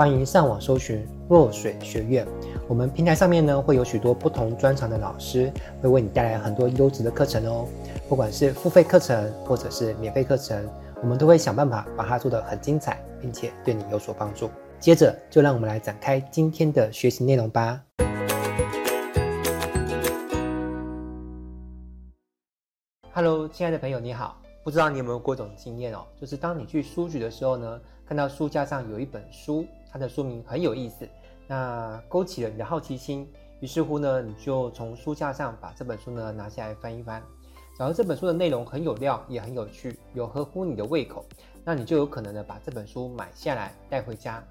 欢迎上网搜寻若水学院。我们平台上面呢会有许多不同专长的老师，会为你带来很多优质的课程哦。不管是付费课程或者是免费课程，我们都会想办法把它做得很精彩，并且对你有所帮助。接着就让我们来展开今天的学习内容吧。Hello，亲爱的朋友，你好。不知道你有没有过种经验哦，就是当你去书局的时候呢，看到书架上有一本书，它的书名很有意思，那勾起了你的好奇心，于是乎呢，你就从书架上把这本书呢拿下来翻一翻。假如这本书的内容很有料，也很有趣，有合乎你的胃口，那你就有可能呢把这本书买下来带回家。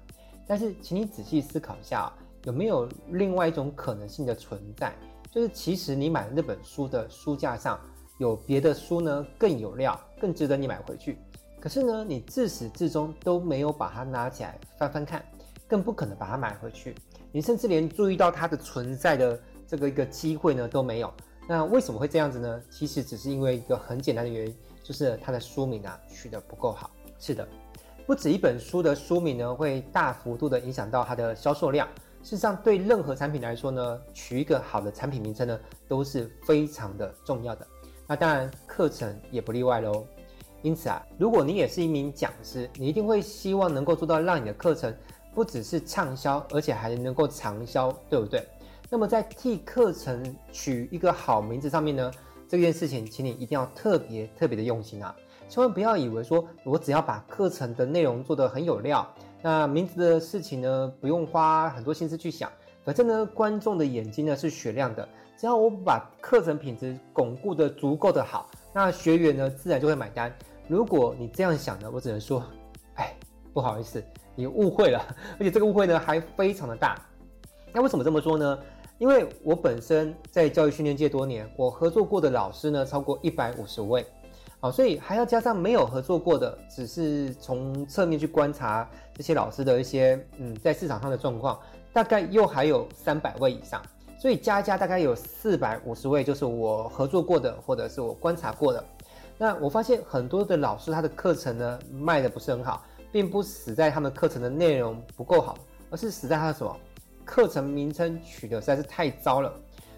但是，请你仔细思考一下啊，有没有另外一种可能性的存在，就是其实你买的那本书的书架上。有别的书呢，更有料，更值得你买回去。可是呢，你自始至终都没有把它拿起来翻翻看，更不可能把它买回去。你甚至连注意到它的存在的这个一个机会呢都没有。那为什么会这样子呢？其实只是因为一个很简单的原因，就是它的书名啊取得不够好。是的，不止一本书的书名呢会大幅度的影响到它的销售量。事实上，对任何产品来说呢，取一个好的产品名称呢都是非常的重要的。那当然，课程也不例外喽。因此啊，如果你也是一名讲师，你一定会希望能够做到让你的课程不只是畅销，而且还能够长销，对不对？那么在替课程取一个好名字上面呢，这件事情，请你一定要特别特别的用心啊！千万不要以为说我只要把课程的内容做得很有料，那名字的事情呢，不用花很多心思去想，反正呢，观众的眼睛呢是雪亮的。只要我把课程品质巩固得足够的好，那学员呢自然就会买单。如果你这样想呢，我只能说，哎，不好意思，你误会了，而且这个误会呢还非常的大。那为什么这么说呢？因为我本身在教育训练界多年，我合作过的老师呢超过一百五十位，好，所以还要加上没有合作过的，只是从侧面去观察这些老师的一些嗯在市场上的状况，大概又还有三百位以上。所以加加大概有四百五十位，就是我合作过的，或者是我观察过的。那我发现很多的老师他的课程呢卖的不是很好，并不死在他们课程的内容不够好，而是死在他的什么课程名称取得实在是太糟了。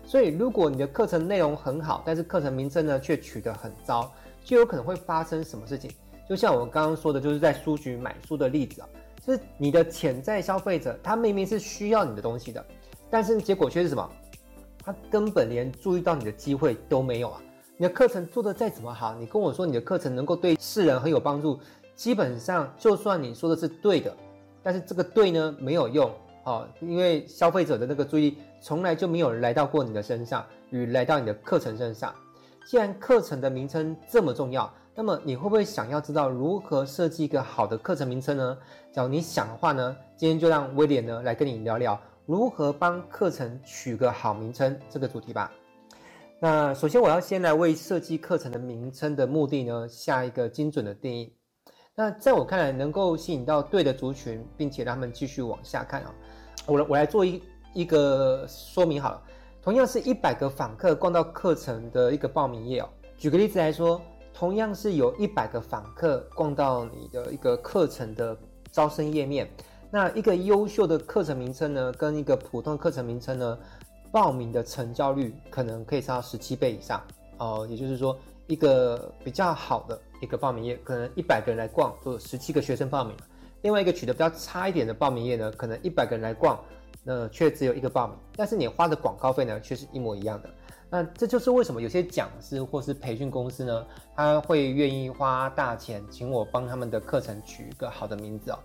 所以如果你的课程内容很好，但是课程名称呢却取得很糟，就有可能会发生什么事情？就像我刚刚说的，就是在书局买书的例子啊，就是你的潜在消费者他明明是需要你的东西的。但是结果却是什么？他根本连注意到你的机会都没有啊！你的课程做得再怎么好，你跟我说你的课程能够对世人很有帮助，基本上就算你说的是对的，但是这个对呢没有用哦，因为消费者的那个注意从来就没有来到过你的身上，与来到你的课程身上。既然课程的名称这么重要，那么你会不会想要知道如何设计一个好的课程名称呢？假如你想的话呢，今天就让威廉呢来跟你聊聊。如何帮课程取个好名称这个主题吧。那首先我要先来为设计课程的名称的目的呢下一个精准的定义。那在我看来，能够吸引到对的族群，并且让他们继续往下看啊。我来我来做一一个说明好了。同样是一百个访客逛到课程的一个报名页哦。举个例子来说，同样是有一百个访客逛到你的一个课程的招生页面。那一个优秀的课程名称呢，跟一个普通课程名称呢，报名的成交率可能可以差到十七倍以上哦。也就是说，一个比较好的一个报名页，可能一百个人来逛，就有十七个学生报名；另外一个取得比较差一点的报名页呢，可能一百个人来逛，那却只有一个报名，但是你花的广告费呢，却是一模一样的。那这就是为什么有些讲师或是培训公司呢，他会愿意花大钱请我帮他们的课程取一个好的名字哦。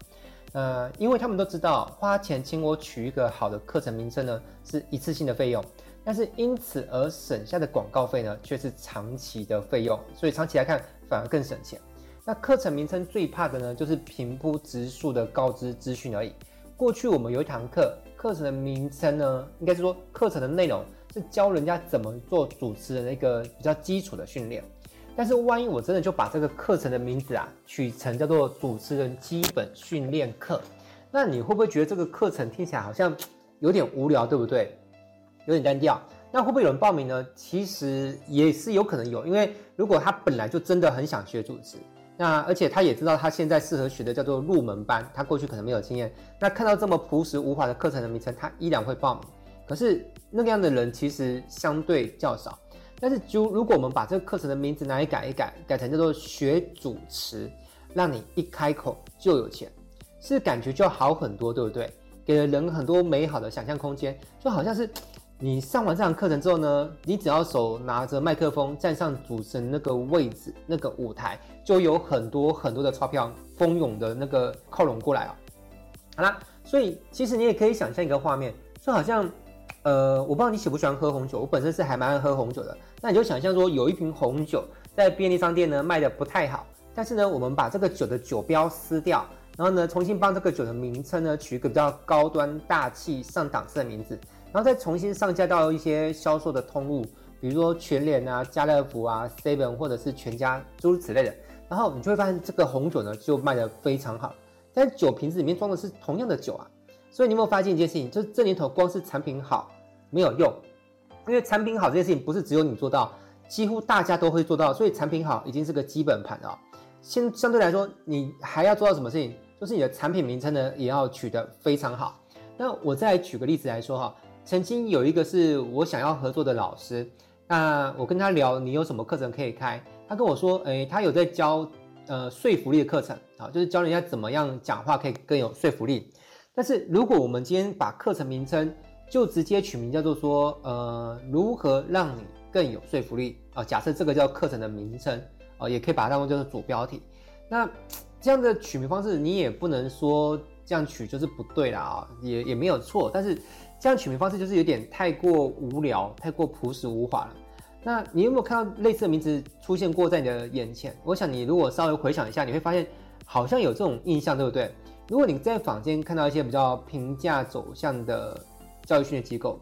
呃，因为他们都知道，花钱请我取一个好的课程名称呢，是一次性的费用，但是因此而省下的广告费呢，却是长期的费用，所以长期来看反而更省钱。那课程名称最怕的呢，就是平铺直述的告知资讯而已，过去我们有一堂课，课程的名称呢，应该是说课程的内容是教人家怎么做主持人的一个比较基础的训练。但是万一我真的就把这个课程的名字啊取成叫做主持人基本训练课，那你会不会觉得这个课程听起来好像有点无聊，对不对？有点单调。那会不会有人报名呢？其实也是有可能有，因为如果他本来就真的很想学主持，那而且他也知道他现在适合学的叫做入门班，他过去可能没有经验，那看到这么朴实无华的课程的名称，他依然会报名。可是那个样的人其实相对较少。但是，就如果我们把这个课程的名字拿来改一改，改成叫做学主持，让你一开口就有钱，是感觉就好很多，对不对？给了人很多美好的想象空间，就好像是你上完这堂课程之后呢，你只要手拿着麦克风站上主持人那个位置、那个舞台，就有很多很多的钞票蜂拥的那个靠拢过来啊。好啦，所以其实你也可以想象一个画面，就好像。呃，我不知道你喜不喜欢喝红酒，我本身是还蛮爱喝红酒的。那你就想象说，有一瓶红酒在便利商店呢卖的不太好，但是呢，我们把这个酒的酒标撕掉，然后呢，重新帮这个酒的名称呢取一个比较高端、大气、上档次的名字，然后再重新上架到一些销售的通路，比如说全联啊、家乐福啊、Seven 或者是全家诸如此类的，然后你就会发现这个红酒呢就卖的非常好。但酒瓶子里面装的是同样的酒啊，所以你有没有发现一件事情？就是这年头光是产品好。没有用，因为产品好这件事情不是只有你做到，几乎大家都会做到，所以产品好已经是个基本盘了。先相对来说，你还要做到什么事情？就是你的产品名称呢也要取得非常好。那我再举个例子来说哈，曾经有一个是我想要合作的老师，那我跟他聊，你有什么课程可以开？他跟我说，诶，他有在教呃说服力的课程啊，就是教人家怎么样讲话可以更有说服力。但是如果我们今天把课程名称就直接取名叫做说，呃，如何让你更有说服力啊？假设这个叫课程的名称啊，也可以把它当做就是主标题。那这样的取名方式，你也不能说这样取就是不对啦啊，也也没有错。但是这样取名方式就是有点太过无聊，太过朴实无华了。那你有没有看到类似的名字出现过在你的眼前？我想你如果稍微回想一下，你会发现好像有这种印象，对不对？如果你在坊间看到一些比较平价走向的。教育训练机构，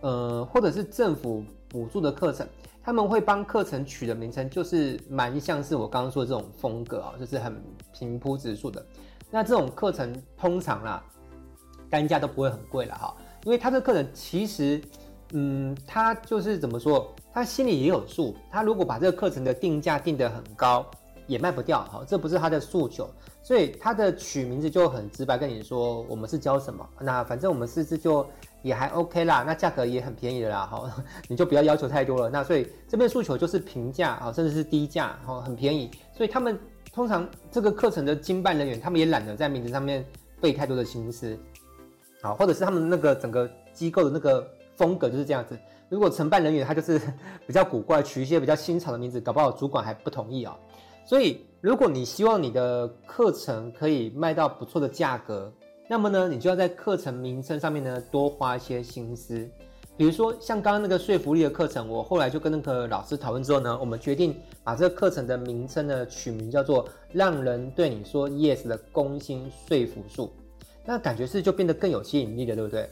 呃，或者是政府补助的课程，他们会帮课程取的名称，就是蛮像是我刚刚说的这种风格啊，就是很平铺直述的。那这种课程通常啦，单价都不会很贵了哈，因为他这课程其实，嗯，他就是怎么说，他心里也有数，他如果把这个课程的定价定得很高，也卖不掉哈，这不是他的诉求。所以他的取名字就很直白，跟你说我们是教什么，那反正我们师资就也还 OK 啦，那价格也很便宜的啦，哈，你就不要要求太多了。那所以这边诉求就是平价啊，甚至是低价，哈，很便宜。所以他们通常这个课程的经办人员，他们也懒得在名字上面费太多的心思，好，或者是他们那个整个机构的那个风格就是这样子。如果承办人员他就是 比较古怪，取一些比较新潮的名字，搞不好主管还不同意啊。所以，如果你希望你的课程可以卖到不错的价格，那么呢，你就要在课程名称上面呢多花一些心思。比如说，像刚刚那个说服力的课程，我后来就跟那个老师讨论之后呢，我们决定把这个课程的名称呢取名叫做“让人对你说 yes 的攻心说服术”，那感觉是就变得更有吸引力了，对不对？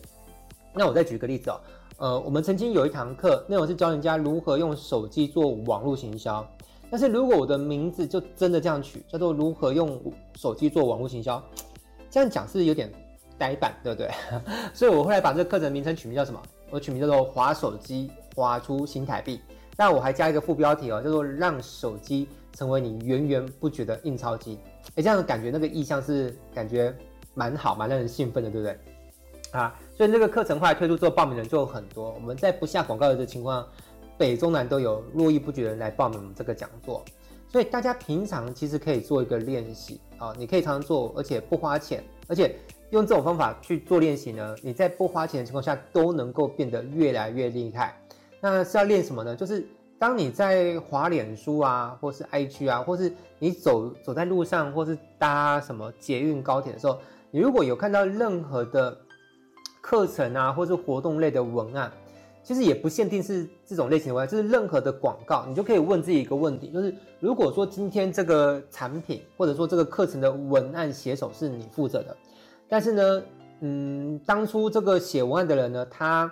那我再举个例子哦，呃，我们曾经有一堂课，内容是教人家如何用手机做网络行销。但是如果我的名字就真的这样取，叫做如何用手机做网络行销，这样讲是有点呆板，对不对？所以我后来把这个课程名称取名叫什么？我取名叫做“划手机划出新台币”。那我还加一个副标题哦，叫做“让手机成为你源源不绝的印钞机”。哎，这样的感觉那个意象是感觉蛮好，蛮让人兴奋的，对不对？啊，所以那个课程后来推出之后，报名人就很多。我们在不下广告的情况。北中南都有络绎不绝的人来报名这个讲座，所以大家平常其实可以做一个练习啊，你可以常常做，而且不花钱，而且用这种方法去做练习呢，你在不花钱的情况下都能够变得越来越厉害。那是要练什么呢？就是当你在滑脸书啊，或是 IG 啊，或是你走走在路上，或是搭什么捷运高铁的时候，你如果有看到任何的课程啊，或是活动类的文案。其实也不限定是这种类型的文案，就是任何的广告，你就可以问自己一个问题，就是如果说今天这个产品或者说这个课程的文案写手是你负责的，但是呢，嗯，当初这个写文案的人呢，他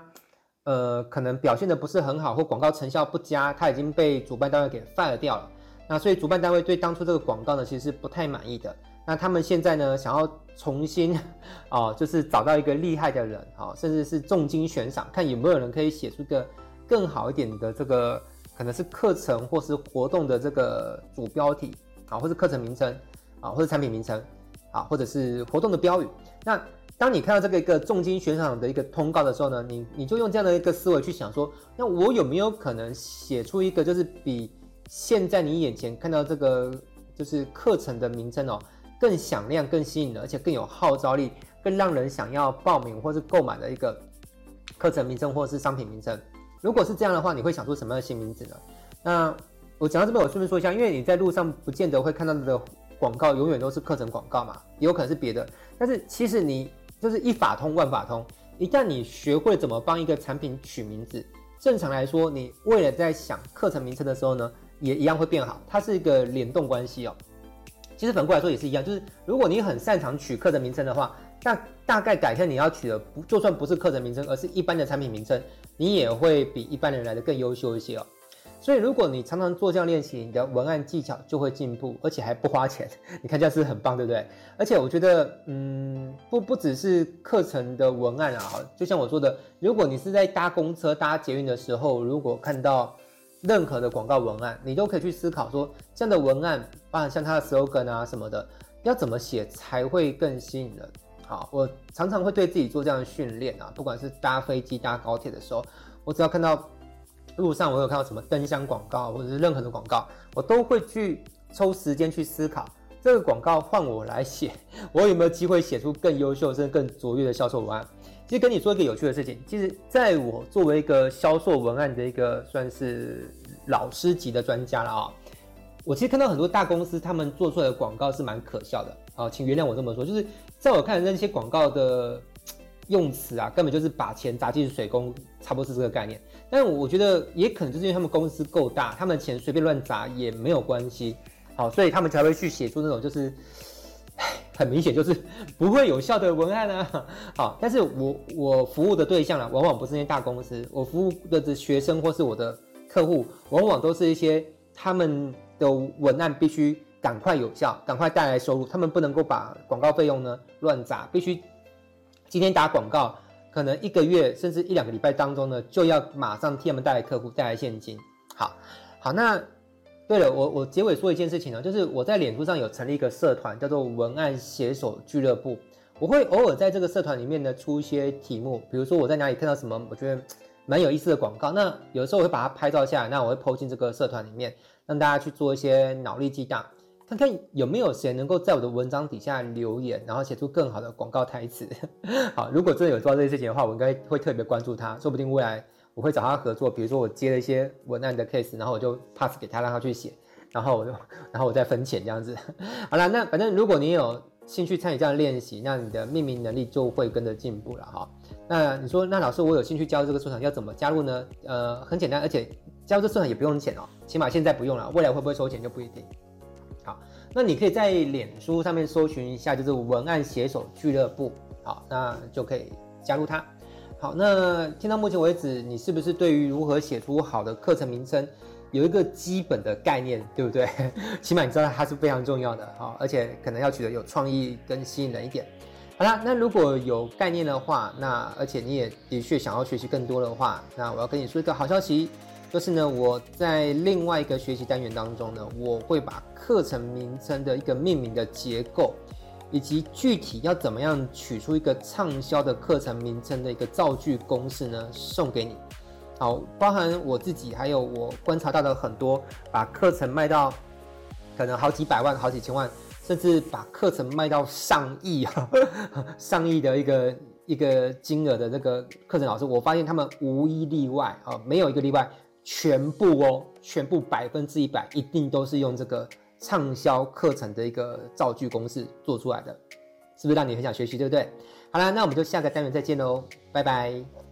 呃可能表现的不是很好，或广告成效不佳，他已经被主办单位给 fire 掉了。那所以主办单位对当初这个广告呢，其实是不太满意的。那他们现在呢，想要重新哦，就是找到一个厉害的人啊，甚至是重金悬赏，看有没有人可以写出个更好一点的这个，可能是课程或是活动的这个主标题啊，或是课程名称啊，或是产品名称啊，或者是活动的标语。那当你看到这个一个重金悬赏的一个通告的时候呢，你你就用这样的一个思维去想说，那我有没有可能写出一个就是比现在你眼前看到这个就是课程的名称哦，更响亮、更吸引人，而且更有号召力、更让人想要报名或是购买的一个课程名称或是商品名称。如果是这样的话，你会想出什么样的新名字呢？那我讲到这边，我顺便说一下，因为你在路上不见得会看到的广告，永远都是课程广告嘛，也有可能是别的。但是其实你就是一法通万法通，一旦你学会怎么帮一个产品取名字，正常来说，你为了在想课程名称的时候呢，也一样会变好。它是一个联动关系哦。其实反过来说也是一样，就是如果你很擅长取课程名称的话，那大概改天你要取的不就算不是课程名称，而是一般的产品名称，你也会比一般人来的更优秀一些哦。所以如果你常常做这样练习，你的文案技巧就会进步，而且还不花钱。你看这样是很棒，对不对？而且我觉得，嗯，不不只是课程的文案啊，就像我说的，如果你是在搭公车、搭捷运的时候，如果看到。任何的广告文案，你都可以去思考说，这样的文案，包含像它的 slogan 啊什么的，要怎么写才会更吸引人？好，我常常会对自己做这样的训练啊，不管是搭飞机、搭高铁的时候，我只要看到路上我有看到什么灯箱广告或者是任何的广告，我都会去抽时间去思考，这个广告换我来写，我有没有机会写出更优秀甚至更卓越的销售文案？其实跟你说一个有趣的事情，其实在我作为一个销售文案的一个算是老师级的专家了啊，我其实看到很多大公司他们做出来的广告是蛮可笑的啊，请原谅我这么说，就是在我看来那些广告的用词啊，根本就是把钱砸进水沟，差不多是这个概念。但我觉得也可能就是因为他们公司够大，他们钱随便乱砸也没有关系，好，所以他们才会去写出那种就是。很明显就是不会有效的文案啊，好，但是我我服务的对象啊，往往不是那些大公司，我服务的这学生或是我的客户，往往都是一些他们的文案必须赶快有效，赶快带来收入，他们不能够把广告费用呢乱砸，必须今天打广告，可能一个月甚至一两个礼拜当中呢，就要马上替他们带来客户，带来现金。好，好，那。对了，我我结尾说一件事情呢，就是我在脸书上有成立一个社团，叫做文案写手俱乐部。我会偶尔在这个社团里面呢出一些题目，比如说我在哪里看到什么我觉得蛮有意思的广告，那有的时候我会把它拍照下来，那我会 PO 进这个社团里面，让大家去做一些脑力激荡，看看有没有谁能够在我的文章底下留言，然后写出更好的广告台词。好，如果真的有做到这些事情的话，我应该会特别关注他，说不定未来。我会找他合作，比如说我接了一些文案的 case，然后我就 pass 给他，让他去写，然后我就，然后我再分钱这样子。好了，那反正如果你有兴趣参与这样的练习，那你的命名能力就会跟着进步了哈。那你说，那老师我有兴趣加入这个社团，要怎么加入呢？呃，很简单，而且加入这社团也不用钱哦，起码现在不用了，未来会不会收钱就不一定。好，那你可以在脸书上面搜寻一下，就是文案写手俱乐部，好，那就可以加入它。好，那听到目前为止，你是不是对于如何写出好的课程名称有一个基本的概念，对不对？起码你知道它是非常重要的好，而且可能要取得有创意跟吸引人一点。好啦，那如果有概念的话，那而且你也的确想要学习更多的话，那我要跟你说一个好消息，就是呢，我在另外一个学习单元当中呢，我会把课程名称的一个命名的结构。以及具体要怎么样取出一个畅销的课程名称的一个造句公式呢？送给你。好，包含我自己，还有我观察到的很多把课程卖到可能好几百万、好几千万，甚至把课程卖到上亿啊、上亿的一个一个金额的这个课程老师，我发现他们无一例外啊，没有一个例外，全部哦，全部百分之一百，一定都是用这个。畅销课程的一个造句公式做出来的，是不是让你很想学习，对不对？好啦，那我们就下个单元再见喽，拜拜。